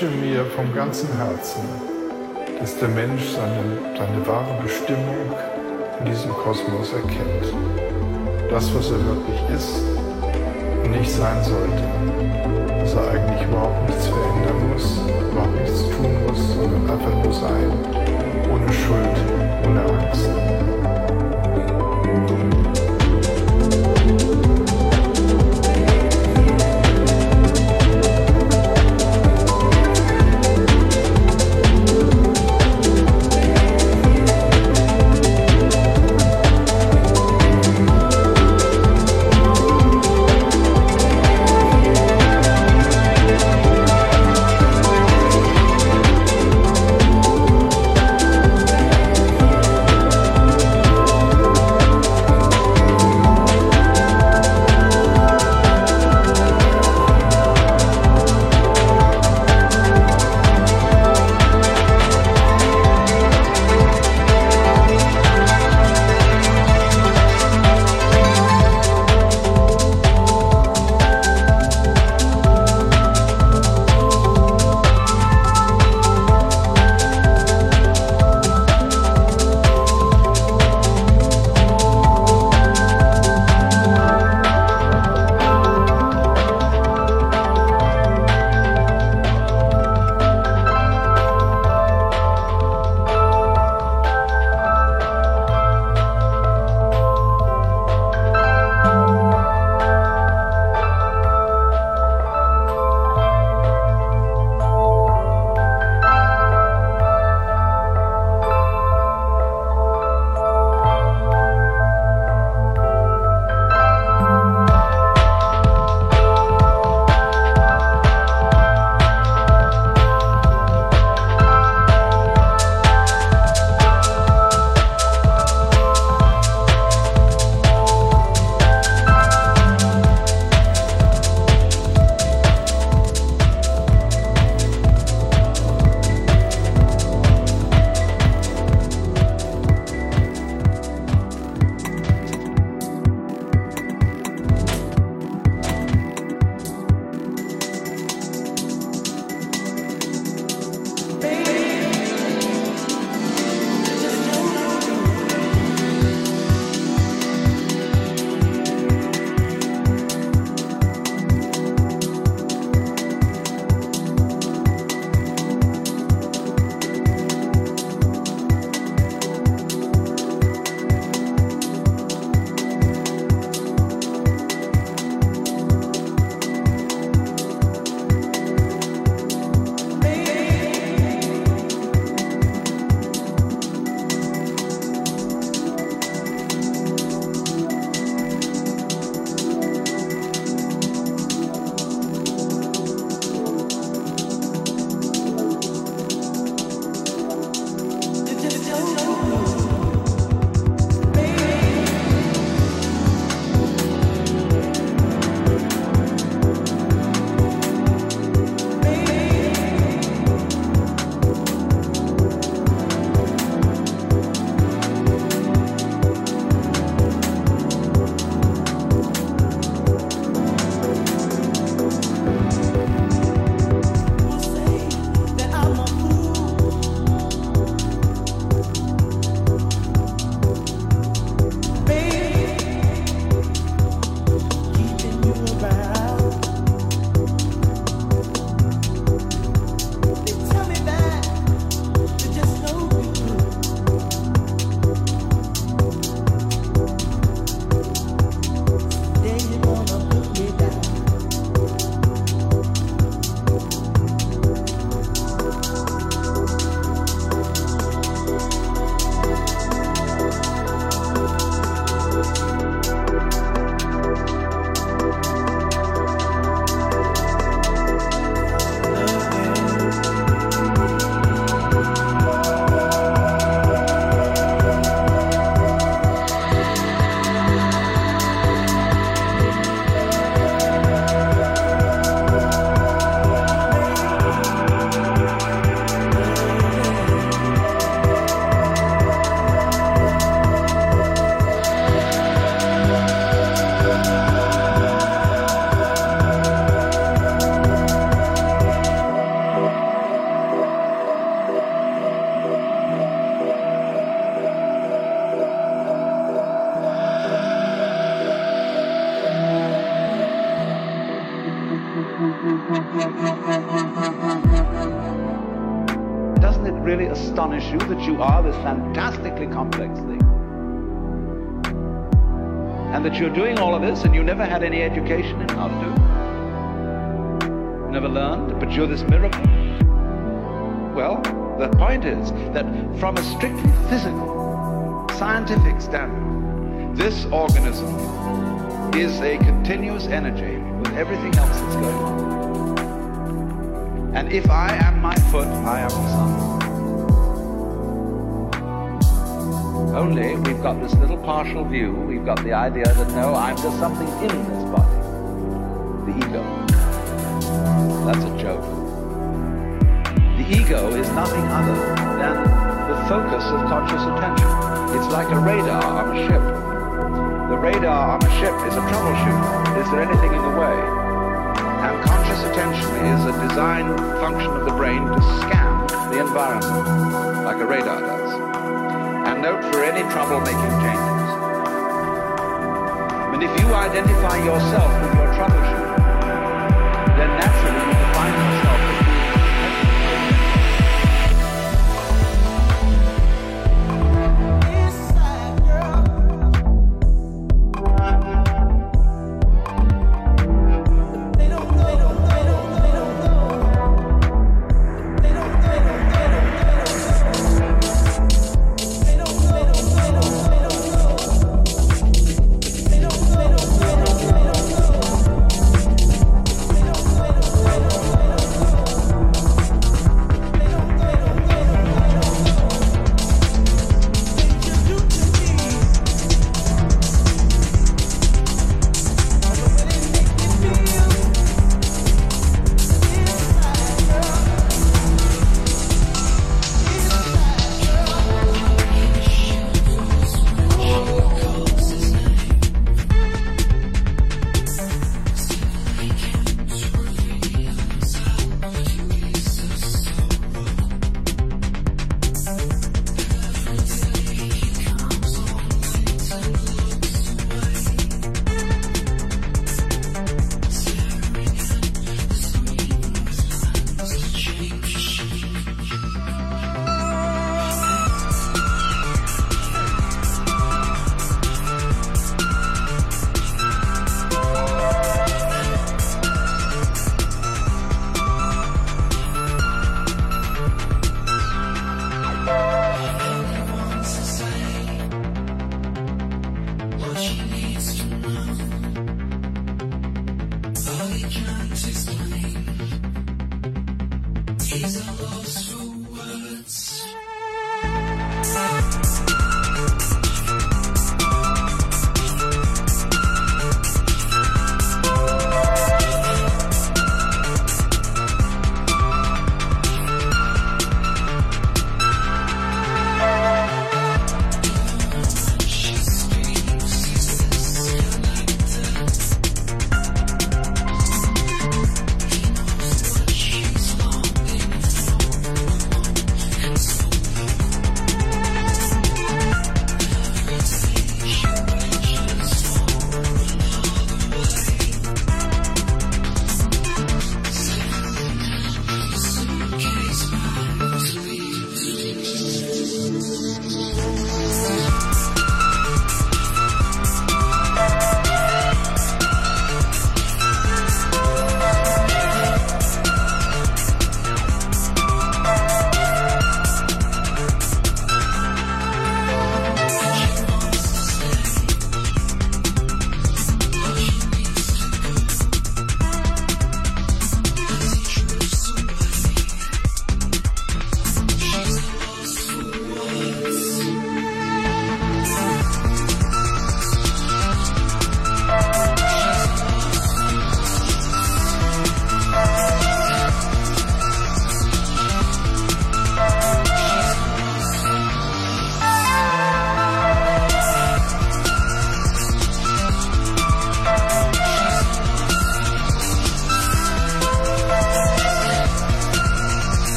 wünsche mir vom ganzen Herzen, dass der Mensch seine, seine wahre Bestimmung in diesem Kosmos erkennt. Das, was er wirklich ist und nicht sein sollte. Dass er eigentlich überhaupt nichts verändern muss, überhaupt nichts tun muss, sondern einfach nur sein, ohne Schuld, ohne Angst. You that you are this fantastically complex thing? And that you're doing all of this and you never had any education in how to do it? You never learned, but you're this miracle? Well, the point is that from a strictly physical, scientific standpoint, this organism is a continuous energy with everything else that's going on. And if I am my foot, I am the sun. Only we've got this little partial view. We've got the idea that no, I'm just something in this body. The ego. That's a joke. The ego is nothing other than the focus of conscious attention. It's like a radar on a ship. The radar on a ship is a troubleshoot. Is there anything in the way? And conscious attention is a design function of the brain to scan the environment like a radar does note for any trouble-making changes. And if you identify yourself with your troubleshooter, then naturally you define yourself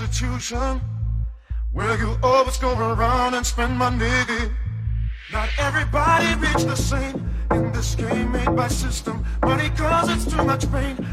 institution where you always go around and spend money. Not everybody reach the same in this game made by system. Money causes too much pain,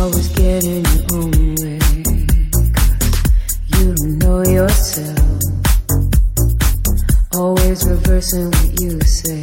always get in your own way. You don't know yourself. Always reversing what you say.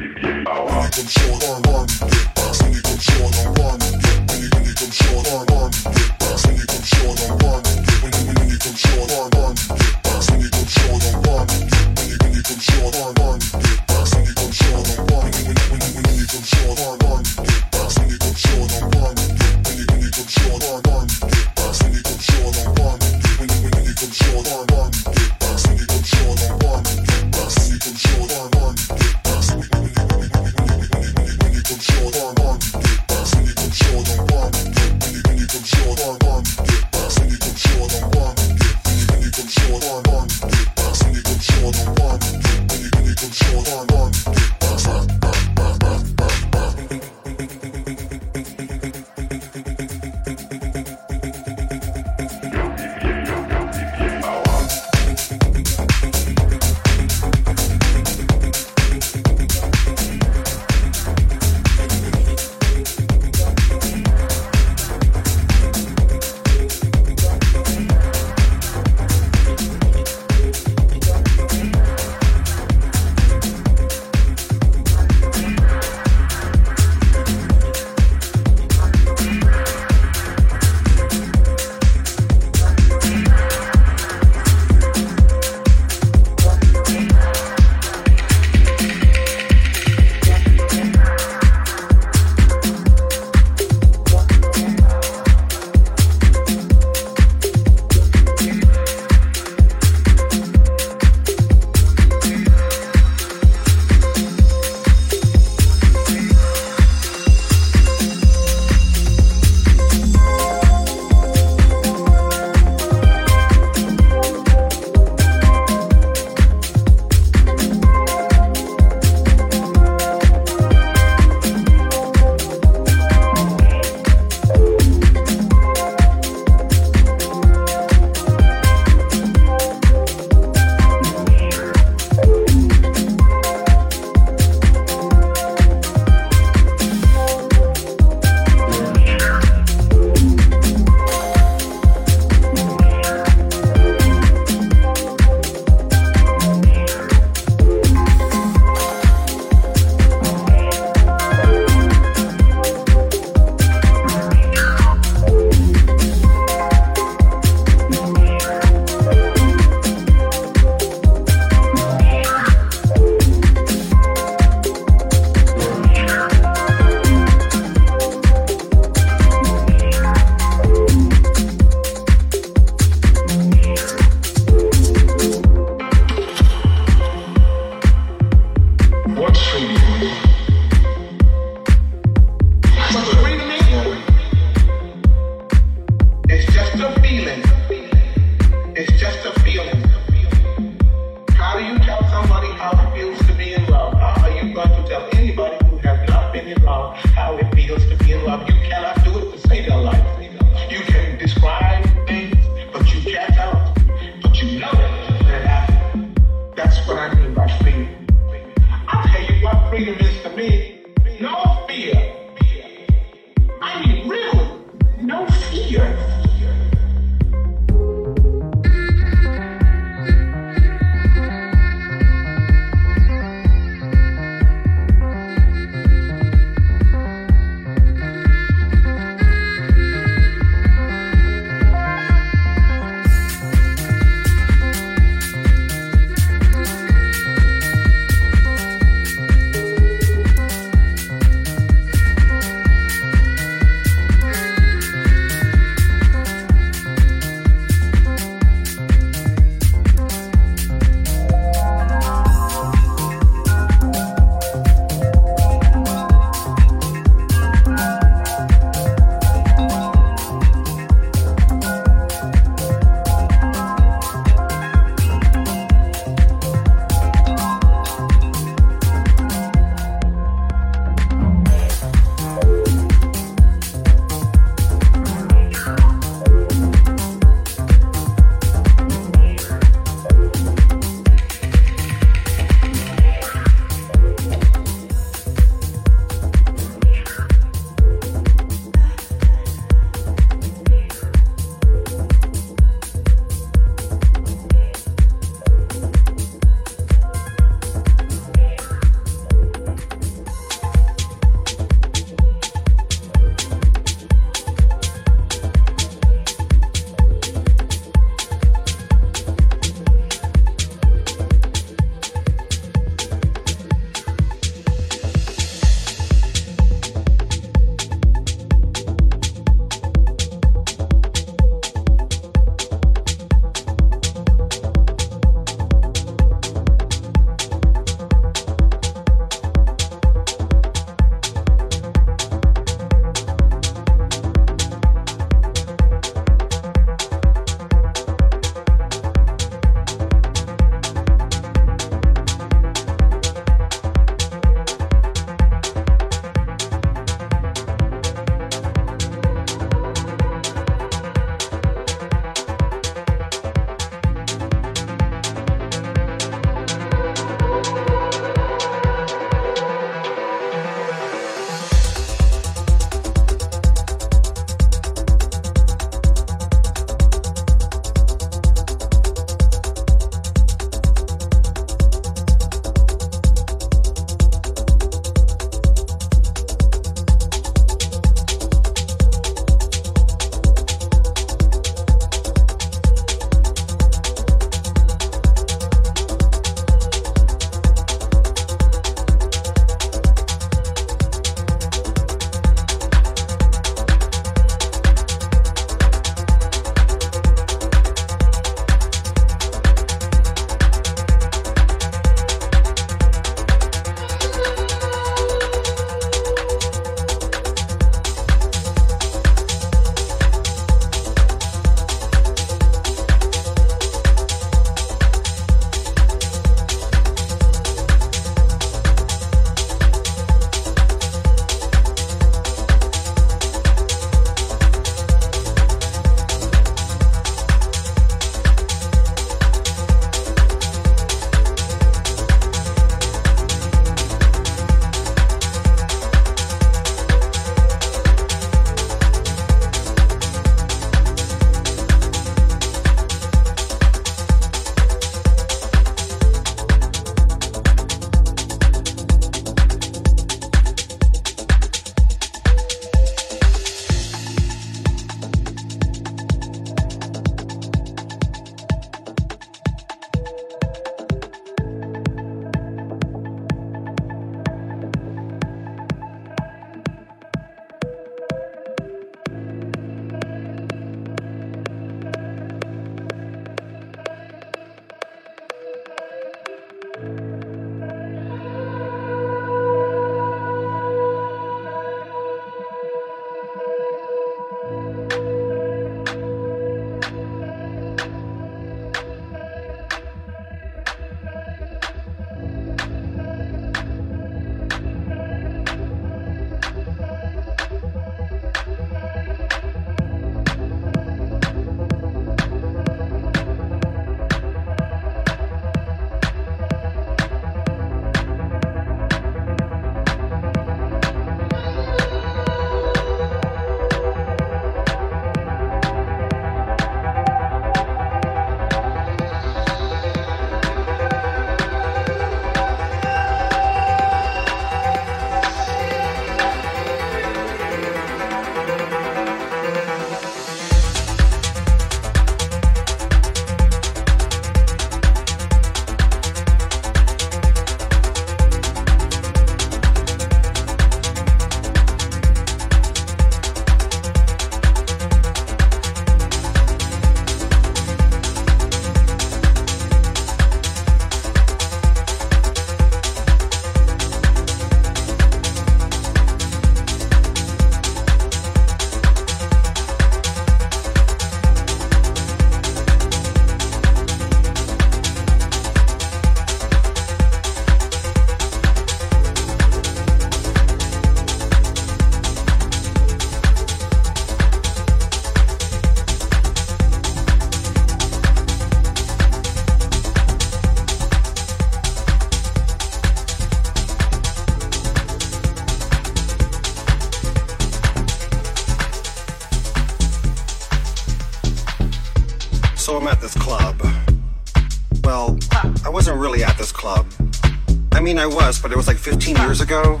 Mean, I was, but it was like 15 years ago.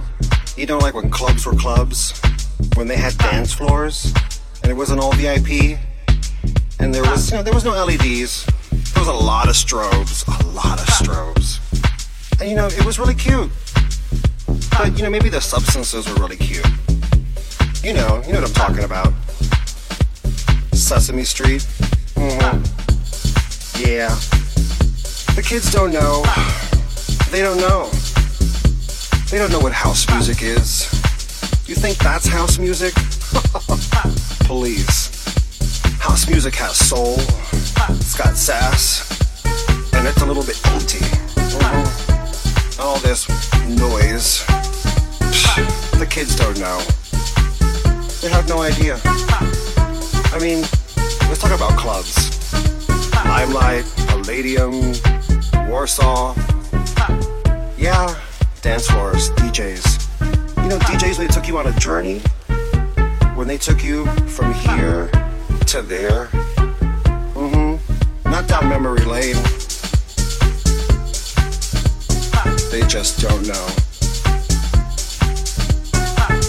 You know, like when clubs were clubs, when they had dance floors, and it wasn't all VIP, and there was, you know, there was no LEDs. There was a lot of strobes, a lot of strobes, and you know, it was really cute. But you know, maybe the substances were really cute. You know, you know what I'm talking about. Sesame Street. Mm-hmm. Yeah. The kids don't know. They don't know. They don't know what house music is. You think that's house music? Please. House music has soul, it's got sass, and it's a little bit empty. Mm-hmm. All this noise. The kids don't know. They have no idea. I mean, let's talk about clubs. Limelight, Palladium, Warsaw. Yeah, dance floors, DJs. You know, DJs, when they took you on a journey, when they took you from here to there. Mm-hmm. Not down memory lane. They just don't know.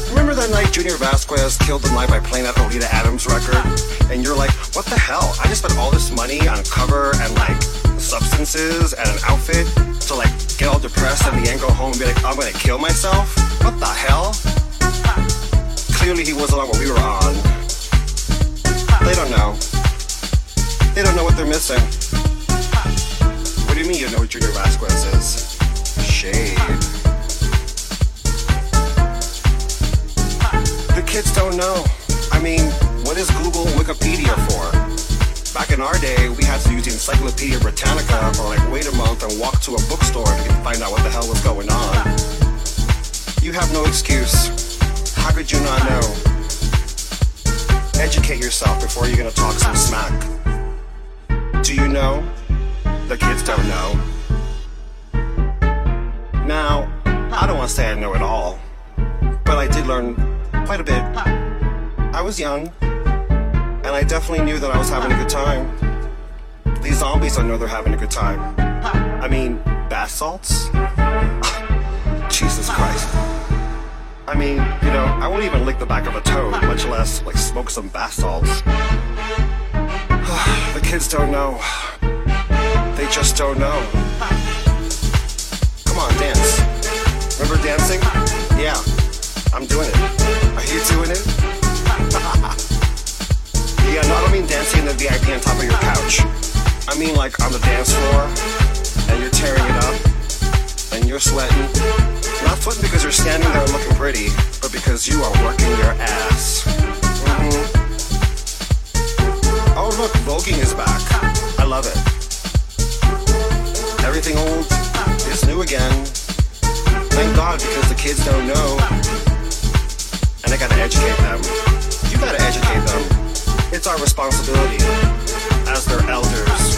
Remember that night Junior Vasquez killed the night by playing that Oleta Adams record? And you're like, what the hell? I just spent all this money on cover and like substances and an outfit to like get all depressed and then go home and be like, I'm gonna kill myself? What the hell? Clearly he wasn't on what we were on. They don't know. They don't know what they're missing. What do you mean you know what Junior Vasquez is? Shade. The kids don't know. I mean, what is Google Wikipedia for? Back in our day, we had to use the Encyclopedia Britannica or like wait a month and walk to a bookstore to find out what the hell was going on. You have no excuse. How could you not know? Educate yourself before you're gonna talk some smack. Do you know? The kids don't know. Now, I don't want to say I know it all, but I did learn quite a bit. I was young, definitely knew that I was having a good time. These zombies, I know they're having a good time. I mean, bath salts? Jesus Christ. I mean, you know, I won't even lick the back of a toad, much less like smoke some bath salts. the kids don't know. They just don't know. Come on, dance. Remember dancing? Yeah, I'm doing it. Are you doing it? Yeah, no, I don't mean dancing in the VIP on top of your couch. I mean like on the dance floor, and you're tearing it up, and you're sweating. Not sweating because you're standing there looking pretty, but because you are working your ass. Mhm. Oh look, voguing is back. I love it. Everything old is new again. Thank God because the kids don't know. And I gotta educate them. You gotta educate them. It's our responsibility as their elders.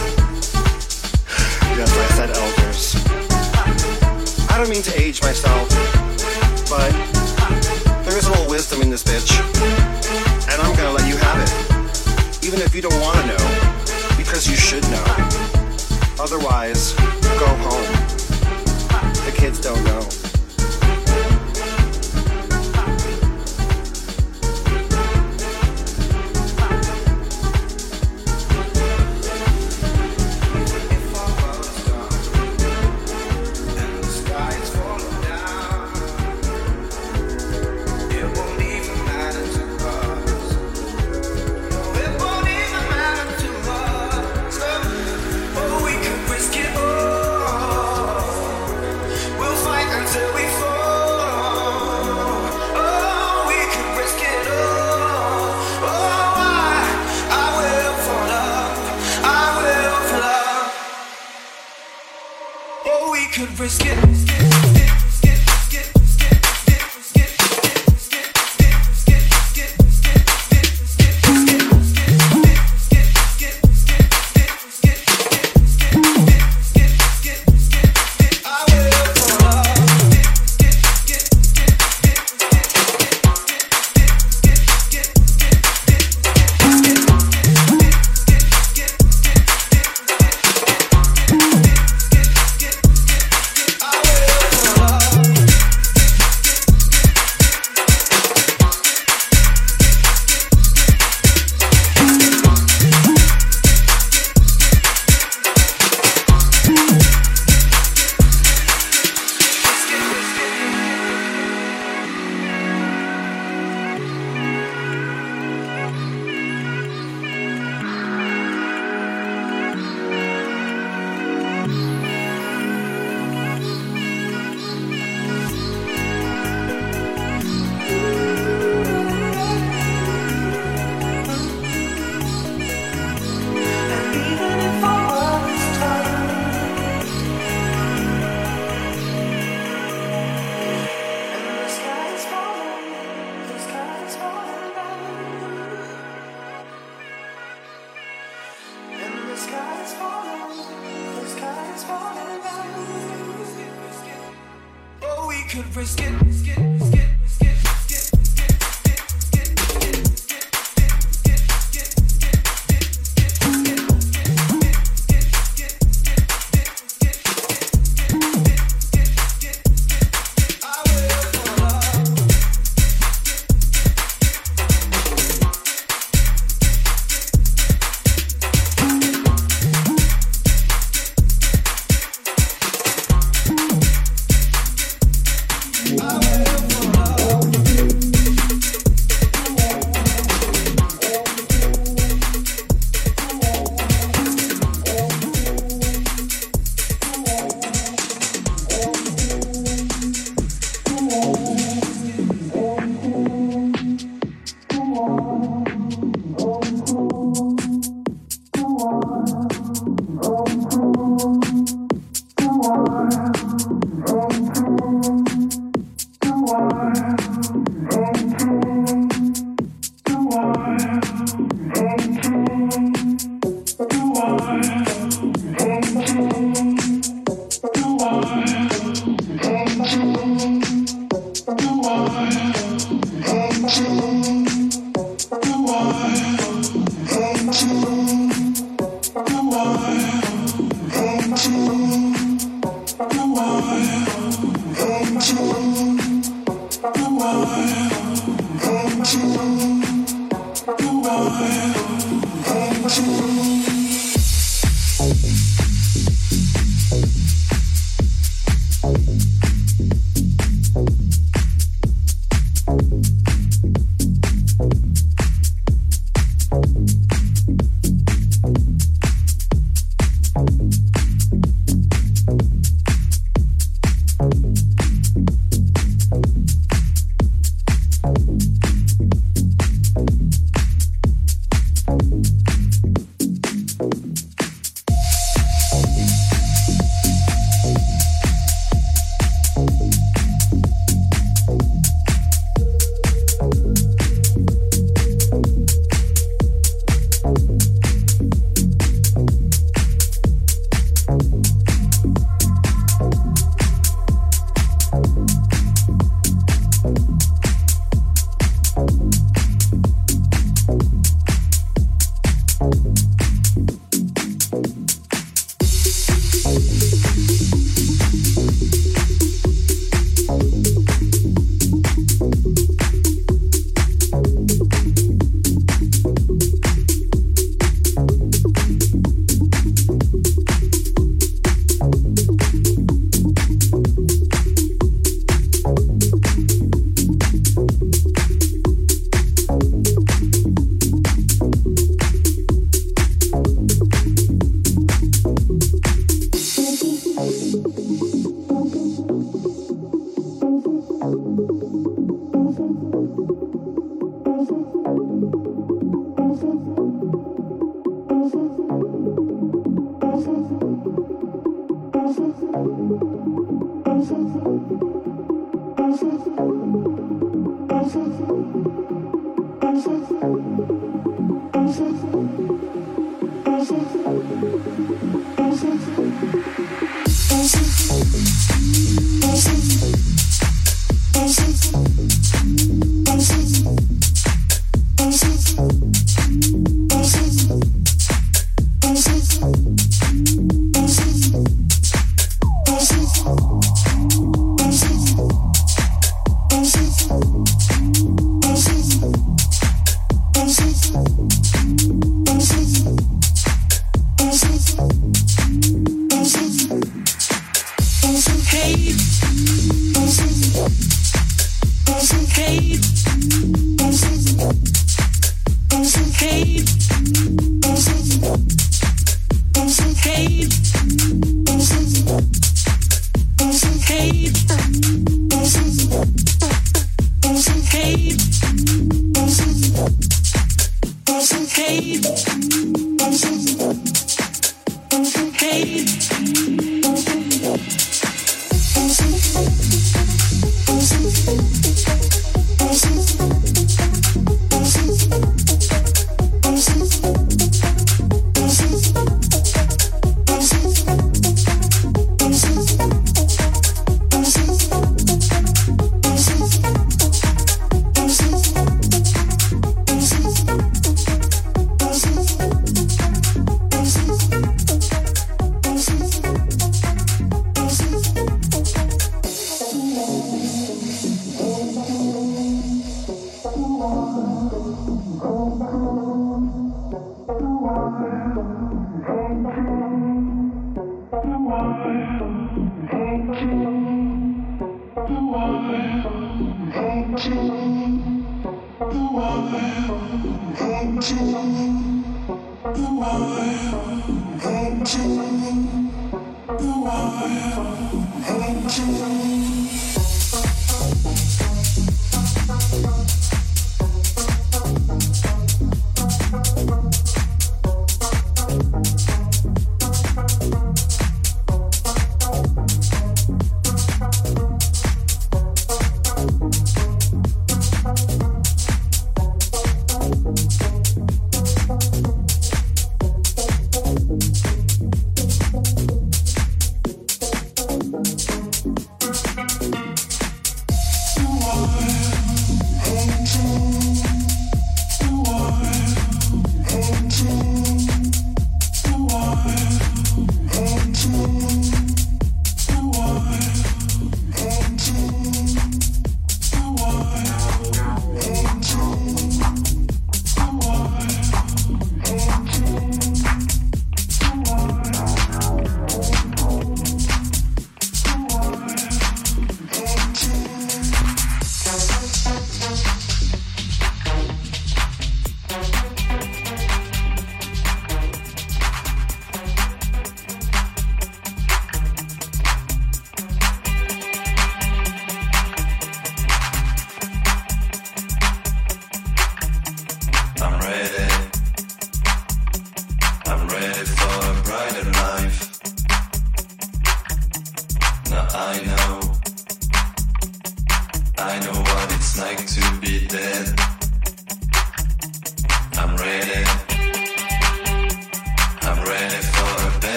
Yes, I said elders. I don't mean to age myself, but there is a little wisdom in this bitch. And I'm gonna let you have it. Even if you don't wanna know, because you should know. Otherwise, go home. The kids don't know.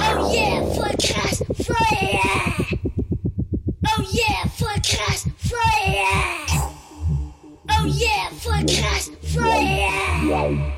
Oh yeah, forecast Friday! Oh yeah, forecast Friday! Oh yeah, forecast Friday!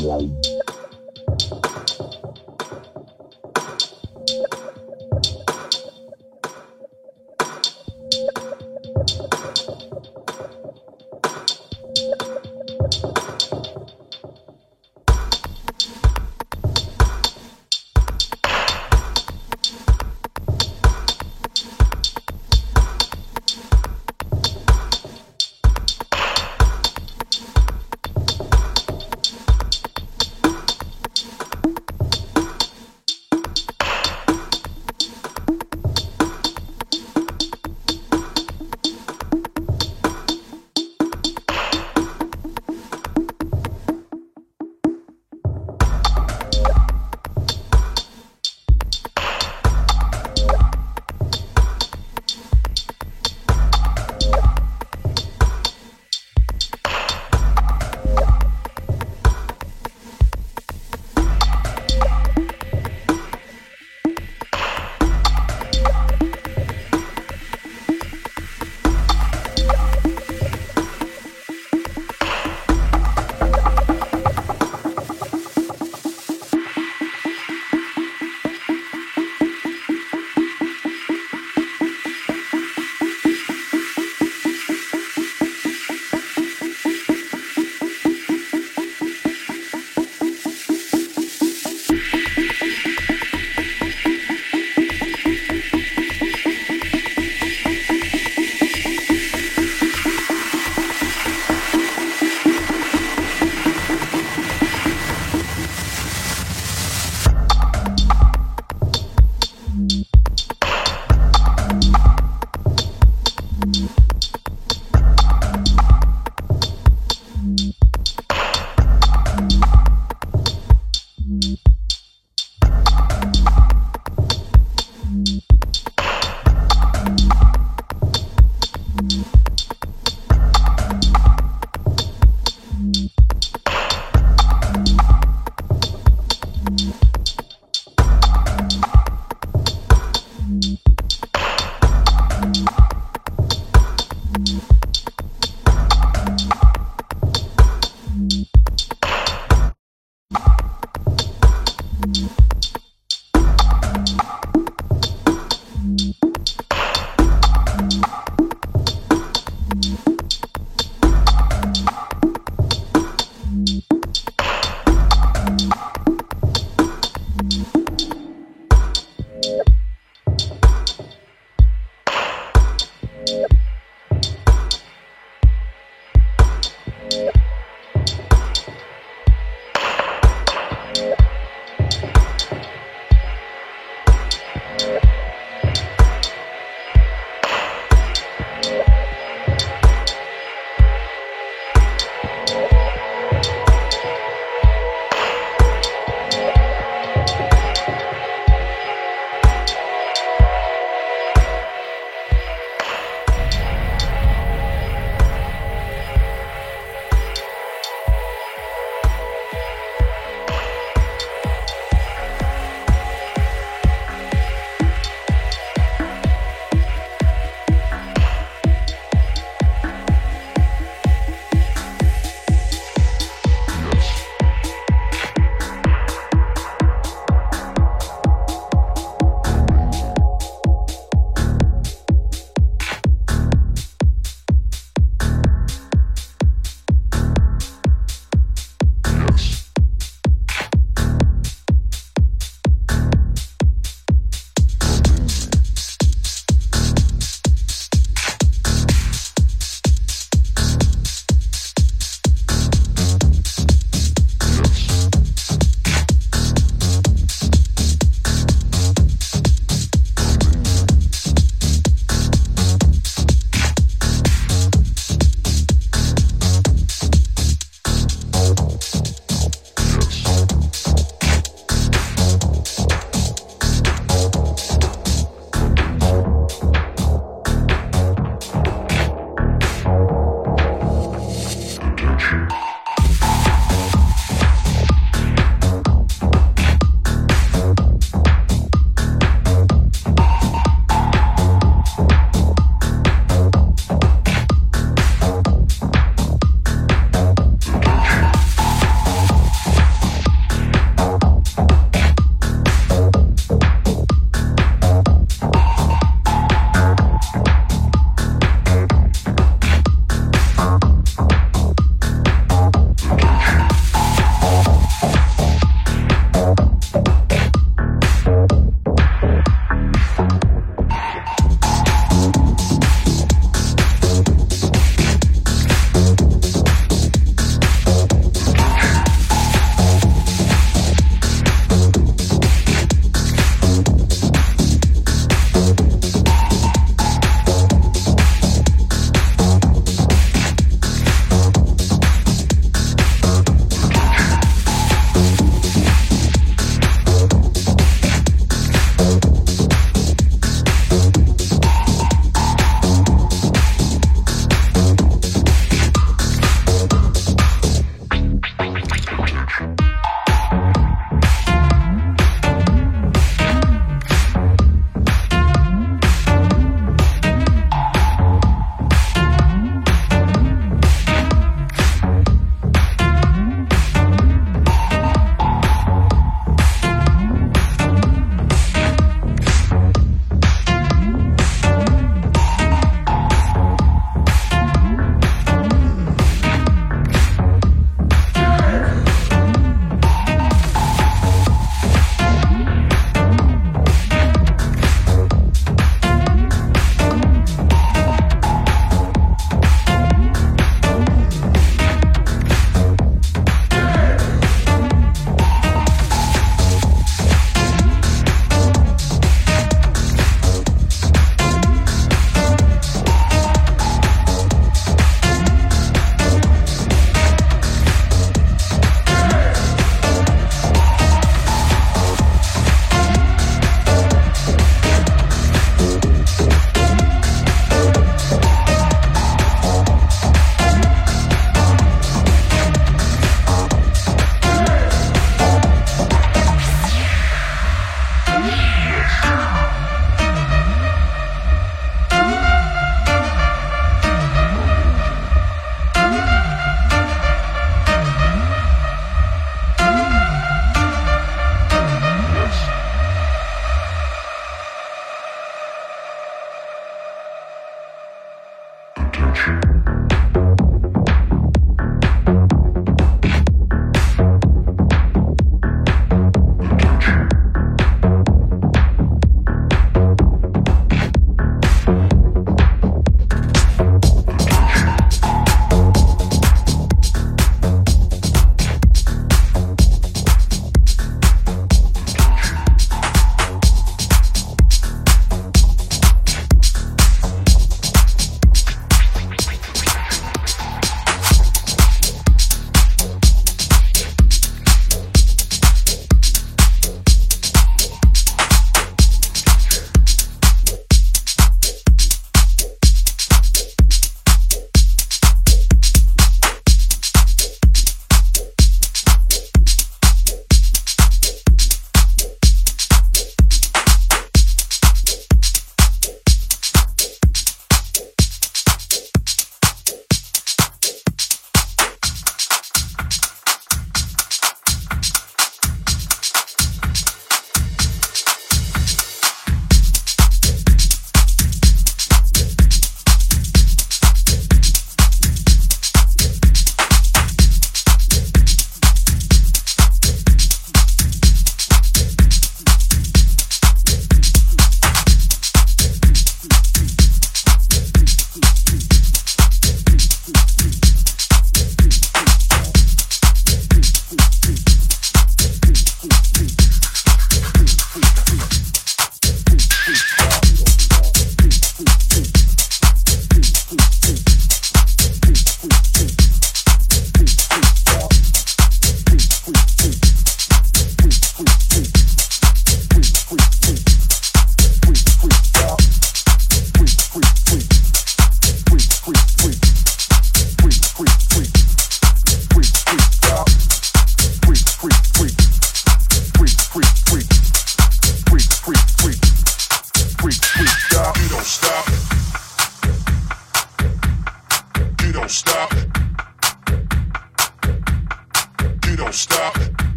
Wow.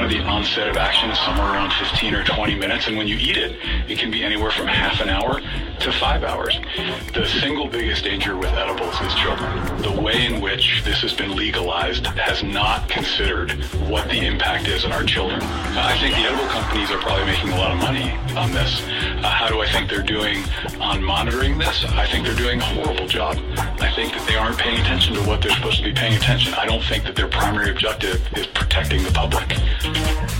Marijuana, the onset of action is somewhere around 15 or 20 minutes, and when you eat it, it can be anywhere from half an hour to five hours. The single biggest danger with edibles is children. The way in which this has been legalized has not considered what the impact is on our children. I think the edible companies are probably making a lot of money on this. Uh, how do I think they're doing on monitoring this? I think they're doing a horrible job. I think that they aren't paying attention to what they're supposed to be paying attention. I don't think that their primary objective is protecting the public. Thank you.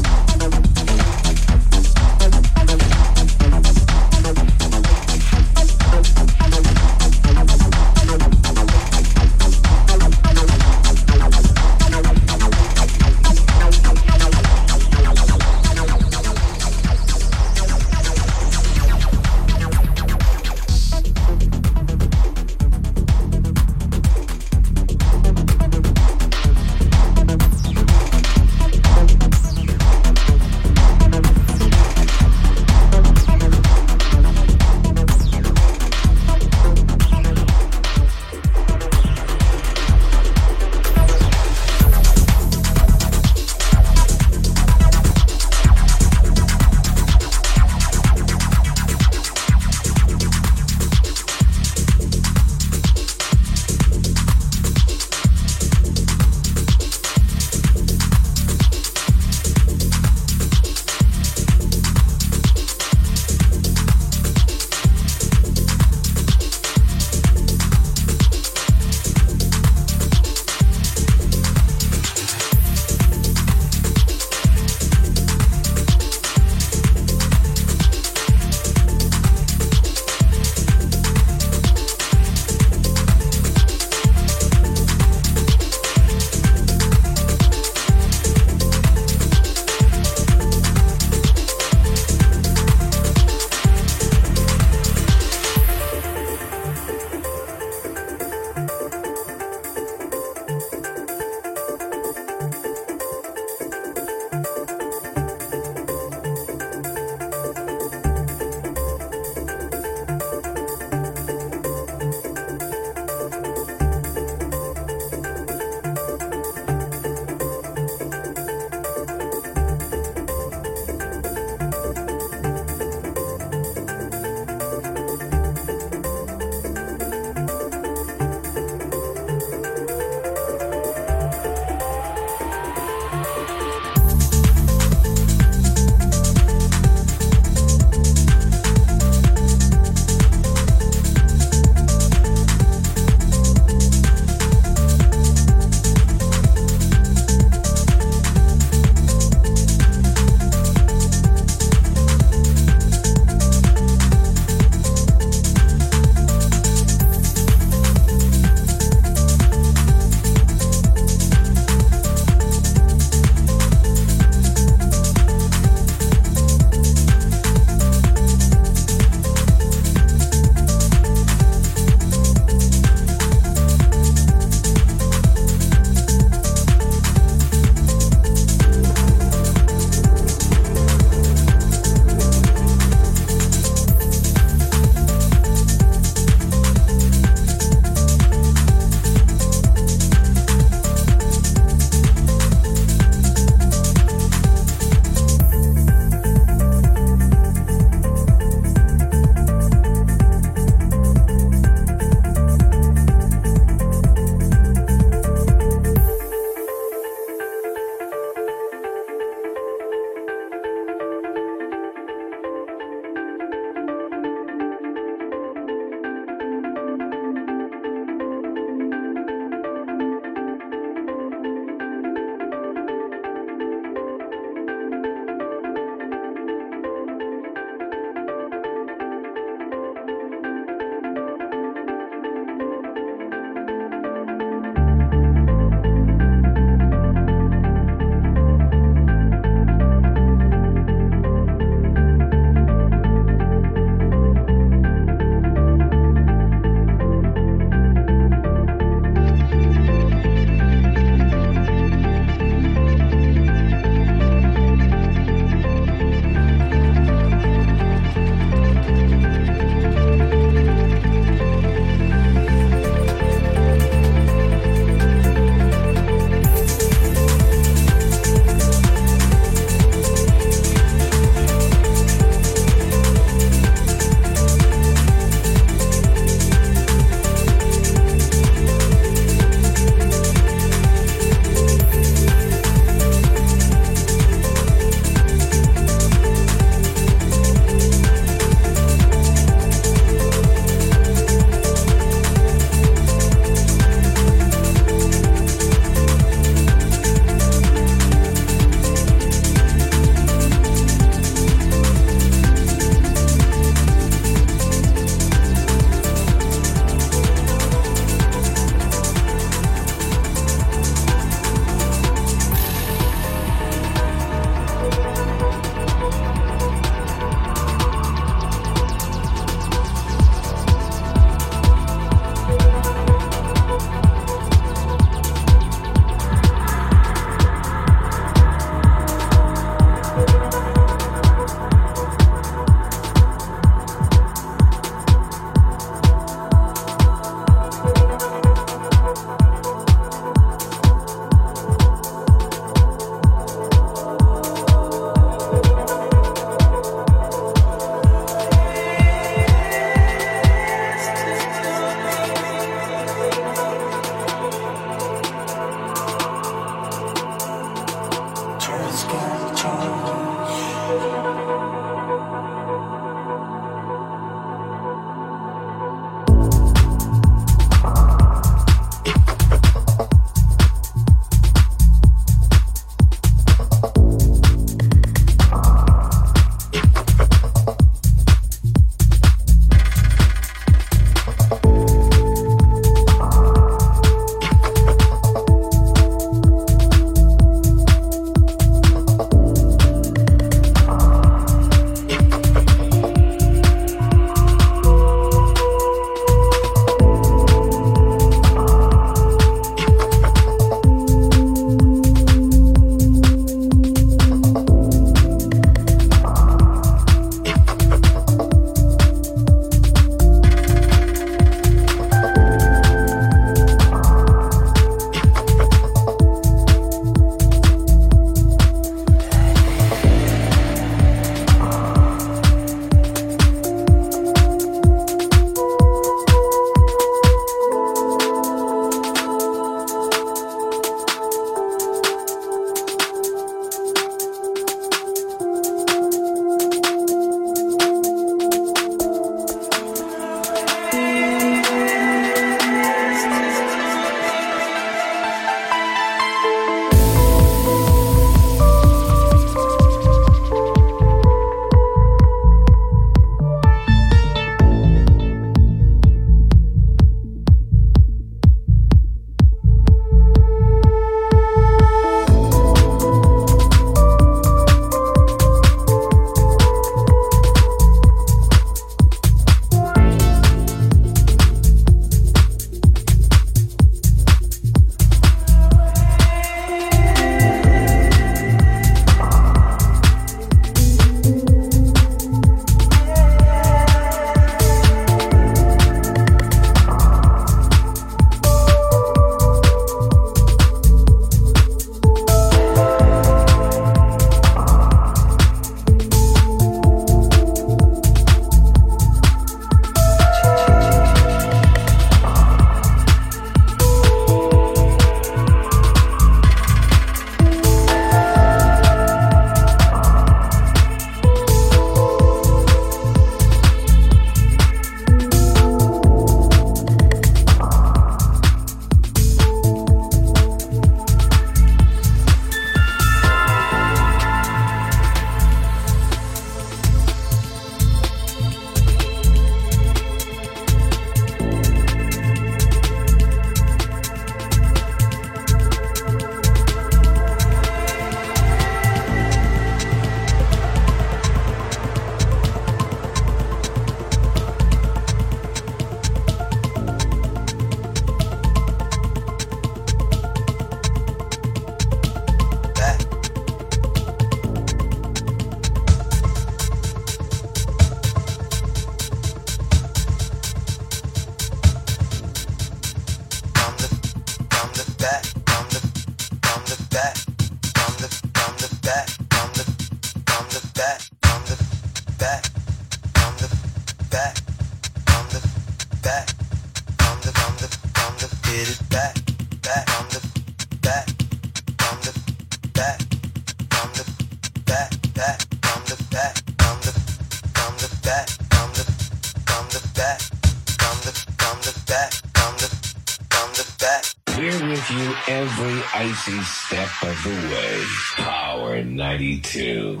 Every step of the way. Power 92.